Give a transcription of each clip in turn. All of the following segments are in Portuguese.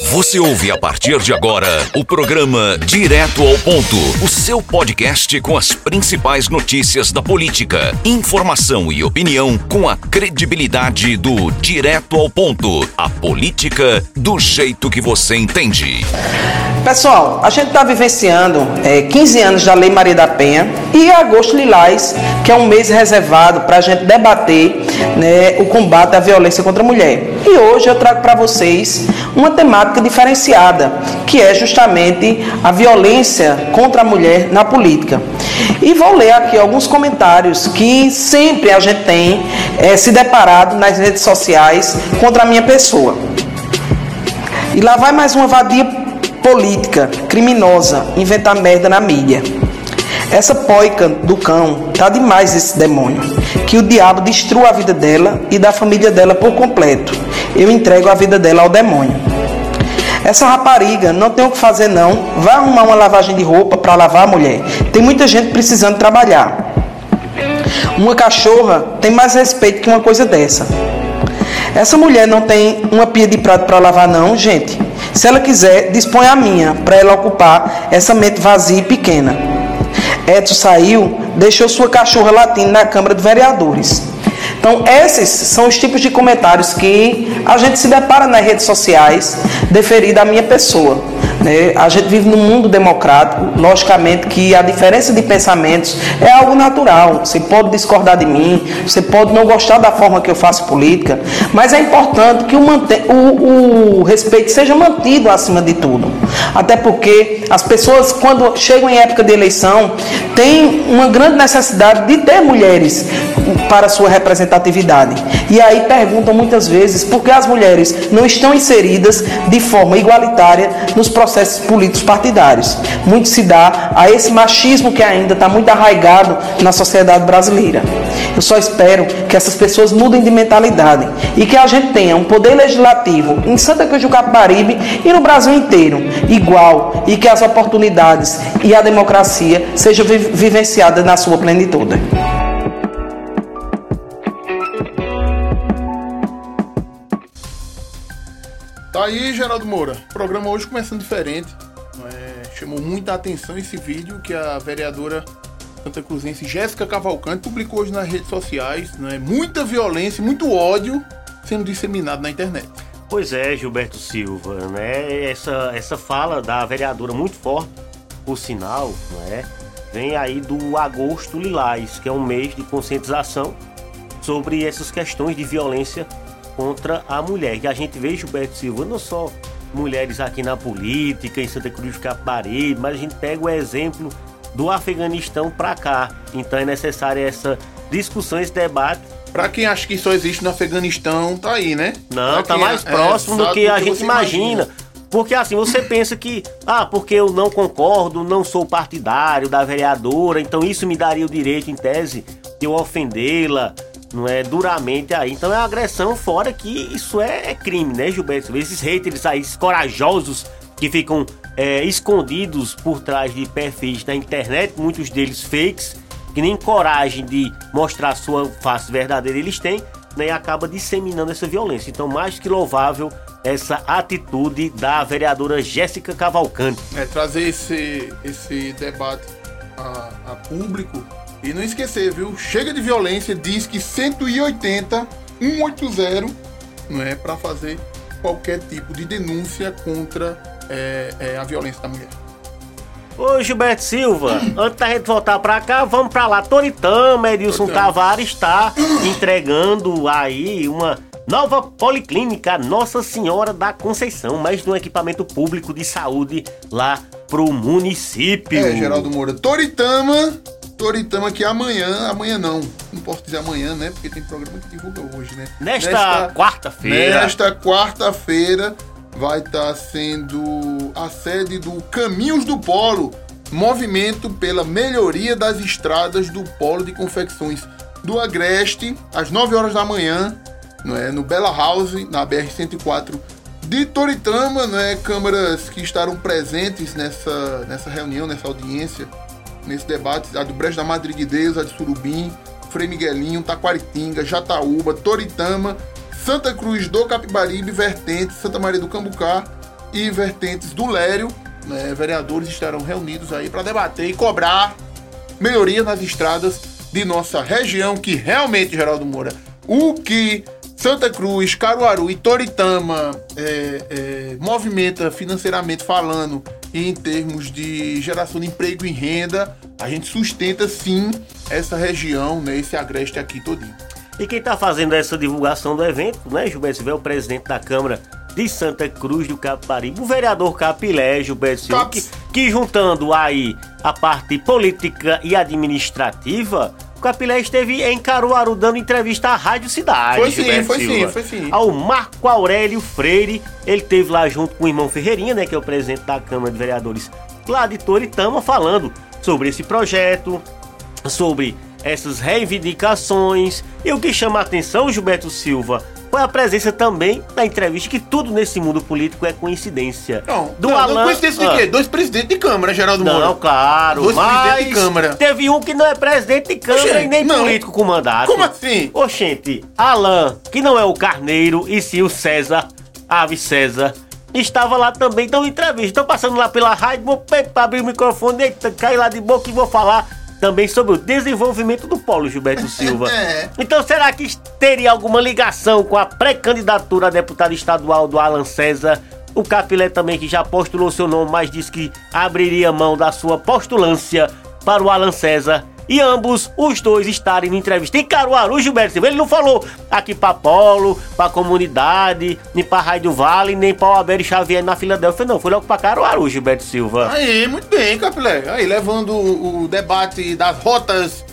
Você ouve a partir de agora o programa Direto ao Ponto, o seu podcast com as principais notícias da política, informação e opinião com a credibilidade do Direto ao Ponto, a política do jeito que você entende. Pessoal, a gente está vivenciando é, 15 anos da Lei Maria da Penha e agosto lilás, que é um mês reservado para a gente debater né, o combate à violência contra a mulher. E hoje eu trago para vocês uma temática diferenciada, que é justamente a violência contra a mulher na política. E vou ler aqui alguns comentários que sempre a gente tem é, se deparado nas redes sociais contra a minha pessoa. E lá vai mais uma vadia política, criminosa, inventar merda na mídia. Essa poica do cão tá demais esse demônio. Que o diabo destrua a vida dela e da família dela por completo. Eu entrego a vida dela ao demônio. Essa rapariga não tem o que fazer não. Vai arrumar uma lavagem de roupa para lavar a mulher. Tem muita gente precisando trabalhar. Uma cachorra tem mais respeito que uma coisa dessa. Essa mulher não tem uma pia de prato para lavar não, gente. Se ela quiser, dispõe a minha para ela ocupar essa mente vazia e pequena. Edson saiu, deixou sua cachorra latindo na Câmara de Vereadores. Então, esses são os tipos de comentários que a gente se depara nas redes sociais, deferido à minha pessoa. Né? A gente vive num mundo democrático, logicamente que a diferença de pensamentos é algo natural. Você pode discordar de mim, você pode não gostar da forma que eu faço política, mas é importante que o, o, o respeito seja mantido acima de tudo. Até porque as pessoas, quando chegam em época de eleição, têm uma grande necessidade de ter mulheres para sua representatividade. E aí perguntam muitas vezes por que as mulheres não estão inseridas de forma igualitária nos processos políticos partidários. Muito se dá a esse machismo que ainda está muito arraigado na sociedade brasileira. Eu só espero que essas pessoas mudem de mentalidade e que a gente tenha um poder legislativo em Santa Cruz do Capibaribe e no Brasil inteiro igual e que as oportunidades e a democracia sejam vivenciadas na sua plenitude. Tá aí, Geraldo Moura. O programa hoje começando diferente. É, chamou muita atenção esse vídeo que a vereadora Santa Cruzense Jéssica Cavalcante publicou hoje nas redes sociais. Né? Muita violência, muito ódio sendo disseminado na internet. Pois é, Gilberto Silva, né? Essa, essa fala da vereadora muito forte, por sinal, né? Vem aí do Agosto Lilás, que é um mês de conscientização sobre essas questões de violência contra a mulher. E a gente vê Gilberto Silva não só mulheres aqui na política, em Santa Cruz do Capibaribe, mas a gente pega o exemplo do Afeganistão para cá. Então é necessária essa discussão, esse debate. Para quem acha que só existe no Afeganistão, tá aí, né? Não, pra tá mais é, próximo do que a que gente imagina. imagina. Porque assim, você pensa que, ah, porque eu não concordo, não sou partidário da vereadora, então isso me daria o direito, em tese, de eu ofendê-la, não é duramente aí. Então é uma agressão fora que isso é, é crime, né, Gilberto? Esses haters aí, corajosos que ficam é, escondidos por trás de perfis na internet, muitos deles fakes, que nem coragem de mostrar sua face verdadeira eles têm, né, e acaba disseminando essa violência. Então, mais que louvável essa atitude da vereadora Jéssica Cavalcante. É, trazer esse, esse debate a, a público e não esquecer, viu? Chega de violência, diz que 180 180 não é para fazer qualquer tipo de denúncia contra é, é, a violência da mulher. Ô Gilberto Silva, antes da gente voltar pra cá, vamos pra lá. Toritama, Edilson Tavares está entregando aí uma nova policlínica Nossa Senhora da Conceição, mais de um equipamento público de saúde lá pro município. É, Geraldo Moura. Toritama Toritama que amanhã, amanhã não, não posso dizer amanhã, né? Porque tem programa que divulga hoje, né? Nesta, quarta-feira. Nesta quarta-feira vai estar tá sendo a sede do Caminhos do Polo, movimento pela melhoria das estradas do Polo de Confecções do Agreste, às 9 horas da manhã, não é? no Bela House, na BR-104 de Toritama, não é? câmaras que estarão presentes nessa, nessa reunião, nessa audiência nesse debate, a do Brejo da Madriguidez, a de Surubim, Frei Miguelinho, Taquaritinga, Jataúba, Toritama, Santa Cruz do Capibaribe, Vertente, Santa Maria do Cambucá, e vertentes do Lério. Né? Vereadores estarão reunidos aí para debater e cobrar melhorias nas estradas de nossa região, que realmente, Geraldo Moura, o que Santa Cruz, Caruaru e Toritama é, é, movimenta financeiramente falando e em termos de geração de emprego e renda, a gente sustenta sim essa região, né, esse agreste aqui todinho. E quem está fazendo essa divulgação do evento, né, Gilberto Silva, é o presidente da Câmara de Santa Cruz do Caparibe, o vereador Capilé, Gilberto Silva, que, que juntando aí a parte política e administrativa, Capilé esteve em Caruaru dando entrevista à Rádio Cidade. Foi sim, Gilberto foi Silva, sim, foi sim. Ao Marco Aurélio Freire, ele esteve lá junto com o irmão Ferreirinha, né, que é o presidente da Câmara de Vereadores lá de Toritama, falando sobre esse projeto, sobre essas reivindicações. E o que chama a atenção, Gilberto Silva, foi a presença também da entrevista que tudo nesse mundo político é coincidência. Não, do não, Alan, não coincidência de quê? Dois presidentes de Câmara, Geraldo Moura. Não, claro. Dois presidentes de Câmara. Teve um que não é presidente de Câmara Oxente, e nem não. político com mandato. Como assim? Oxente, Alan, que não é o Carneiro, e sim o César, Ave César, estava lá também dando entrevista. Estou passando lá pela rádio, vou abrir o microfone, eita, cai lá de boca e vou falar também sobre o desenvolvimento do polo Gilberto Silva. É. Então será que teria alguma ligação com a pré-candidatura a deputado estadual do Alan César? O Capilé também que já postulou seu nome, mas disse que abriria mão da sua postulância para o Alan César e ambos, os dois, estarem no entrevista em Caruaru, Gilberto Silva. Ele não falou aqui pra Polo, pra comunidade, nem pra Raio do Vale, nem pra Alberto Xavier na Filadélfia, não. Foi logo pra Caruaru, Gilberto Silva. Aí, muito bem, Capilé. Aí, levando o, debate das rotas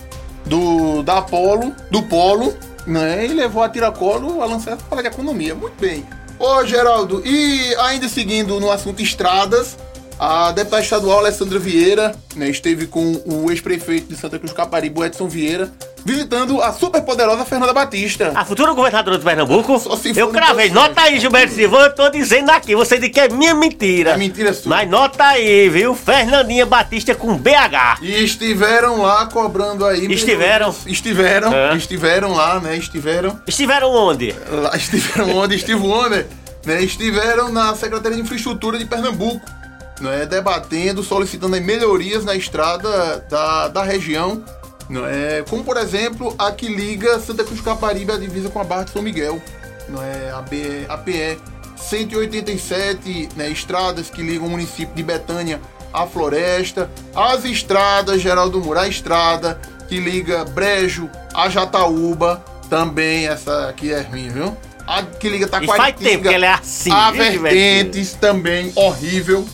do, da Polo, do Polo, né? E levou a tiracolo a lançar para de economia. Muito bem. Ô, Geraldo, e ainda seguindo no assunto estradas, a deputada estadual Alessandra Vieira né, esteve com o ex-prefeito de Santa Cruz Caparibe, Edson Vieira, visitando a superpoderosa Fernanda Batista. A futura governadora de Pernambuco? eu cravei. Nota aí, Gilberto Silva. Eu tô dizendo aqui. Você diz que é minha mentira. É mentira sua. Mas nota aí, viu? Fernandinha Batista com BH. E estiveram lá cobrando aí. Estiveram? Estiveram. É. Estiveram lá, né? Estiveram. Estiveram onde? Lá, estiveram onde? Estive onde? Né? Estiveram na Secretaria de Infraestrutura de Pernambuco é debatendo, solicitando melhorias na estrada da, da região, não é? Como por exemplo a que liga Santa Cruz Caparibe à divisa com a Barra de São Miguel, não é? A, B, a PE 187 né, estradas que ligam o município de Betânia à floresta, as estradas Geraldo Moura, a estrada que liga Brejo a Jataúba, também essa aqui é ruim, viu? A que liga Taquaritinga, faz tempo que ela é assim, a Vertentes também horrível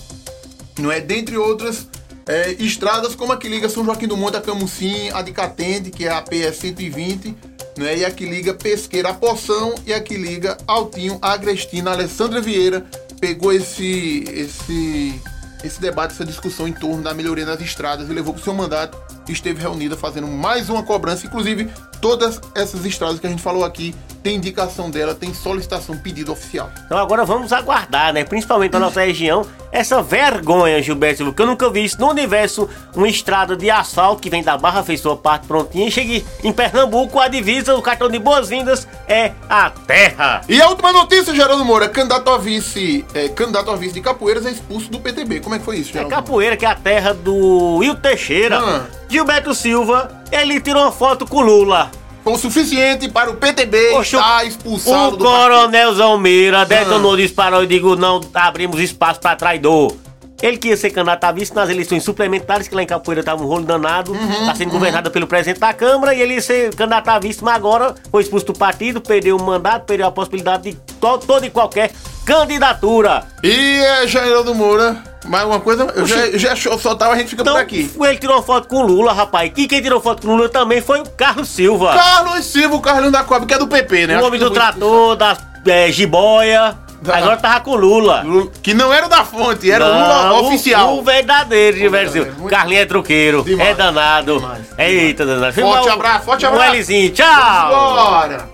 não é? Dentre outras é, estradas como a que liga São Joaquim do Monte a Camucim, a de Catende, que é a PS 120, né? E a que liga Pesqueira a Poção e a que liga Altinho a Agrestina. A Alessandra Vieira pegou esse esse esse debate, essa discussão em torno da melhoria das estradas e levou para o seu mandato esteve reunida fazendo mais uma cobrança. Inclusive, todas essas estradas que a gente falou aqui tem indicação dela, tem solicitação, pedido oficial. Então agora vamos aguardar, né? Principalmente na nossa região, essa vergonha, Gilberto Silva, que eu nunca vi isso no universo, uma estrada de asfalto que vem da Barra, fez sua parte prontinha, e cheguei em Pernambuco, a divisa, o cartão de boas-vindas é a terra. E a última notícia, Geraldo Moura, candidato a vice, é, candidato a vice de Capoeiras é expulso do PTB. Como é que foi isso, Geraldo? É Capoeira, que é a terra do Will Teixeira. Ah. Gilberto Silva, ele tirou uma foto com Lula o suficiente para o PTB Poxa, estar expulsado o do Coronel Zalmeira detonou, ah. disparou e digo, não abrimos espaço para traidor. Ele queria ser candidato a vice nas eleições suplementares, que lá em Capoeira estava um rolo danado, uhum, tá sendo uhum. governada pelo presidente da Câmara, e ele ia ser candidato a vice, mas agora foi expulso do partido, perdeu o mandato, perdeu a possibilidade de to toda e qualquer candidatura. E é Jair do Moura mais uma coisa, eu já, já soltava, a gente fica então, por aqui. Ele tirou foto com o Lula, rapaz. E quem tirou foto com o Lula também foi o Carlos Silva. Carlos Silva, o Carlinho da Cobre, que é do PP, né? O homem do trator, da é, jiboia. Da... Agora tava com o Lula. Lula. Que não era da fonte, era não, o Lula oficial. O, verdadeiro, Gilberto. É, Carlinho é truqueiro. Demais. É danado. Demais. Eita, danado. Forte abraço, forte abraço. Um Lzinho, tchau. Bora.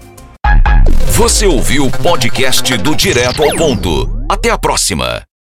Você ouviu o podcast do Direto ao Ponto. Até a próxima.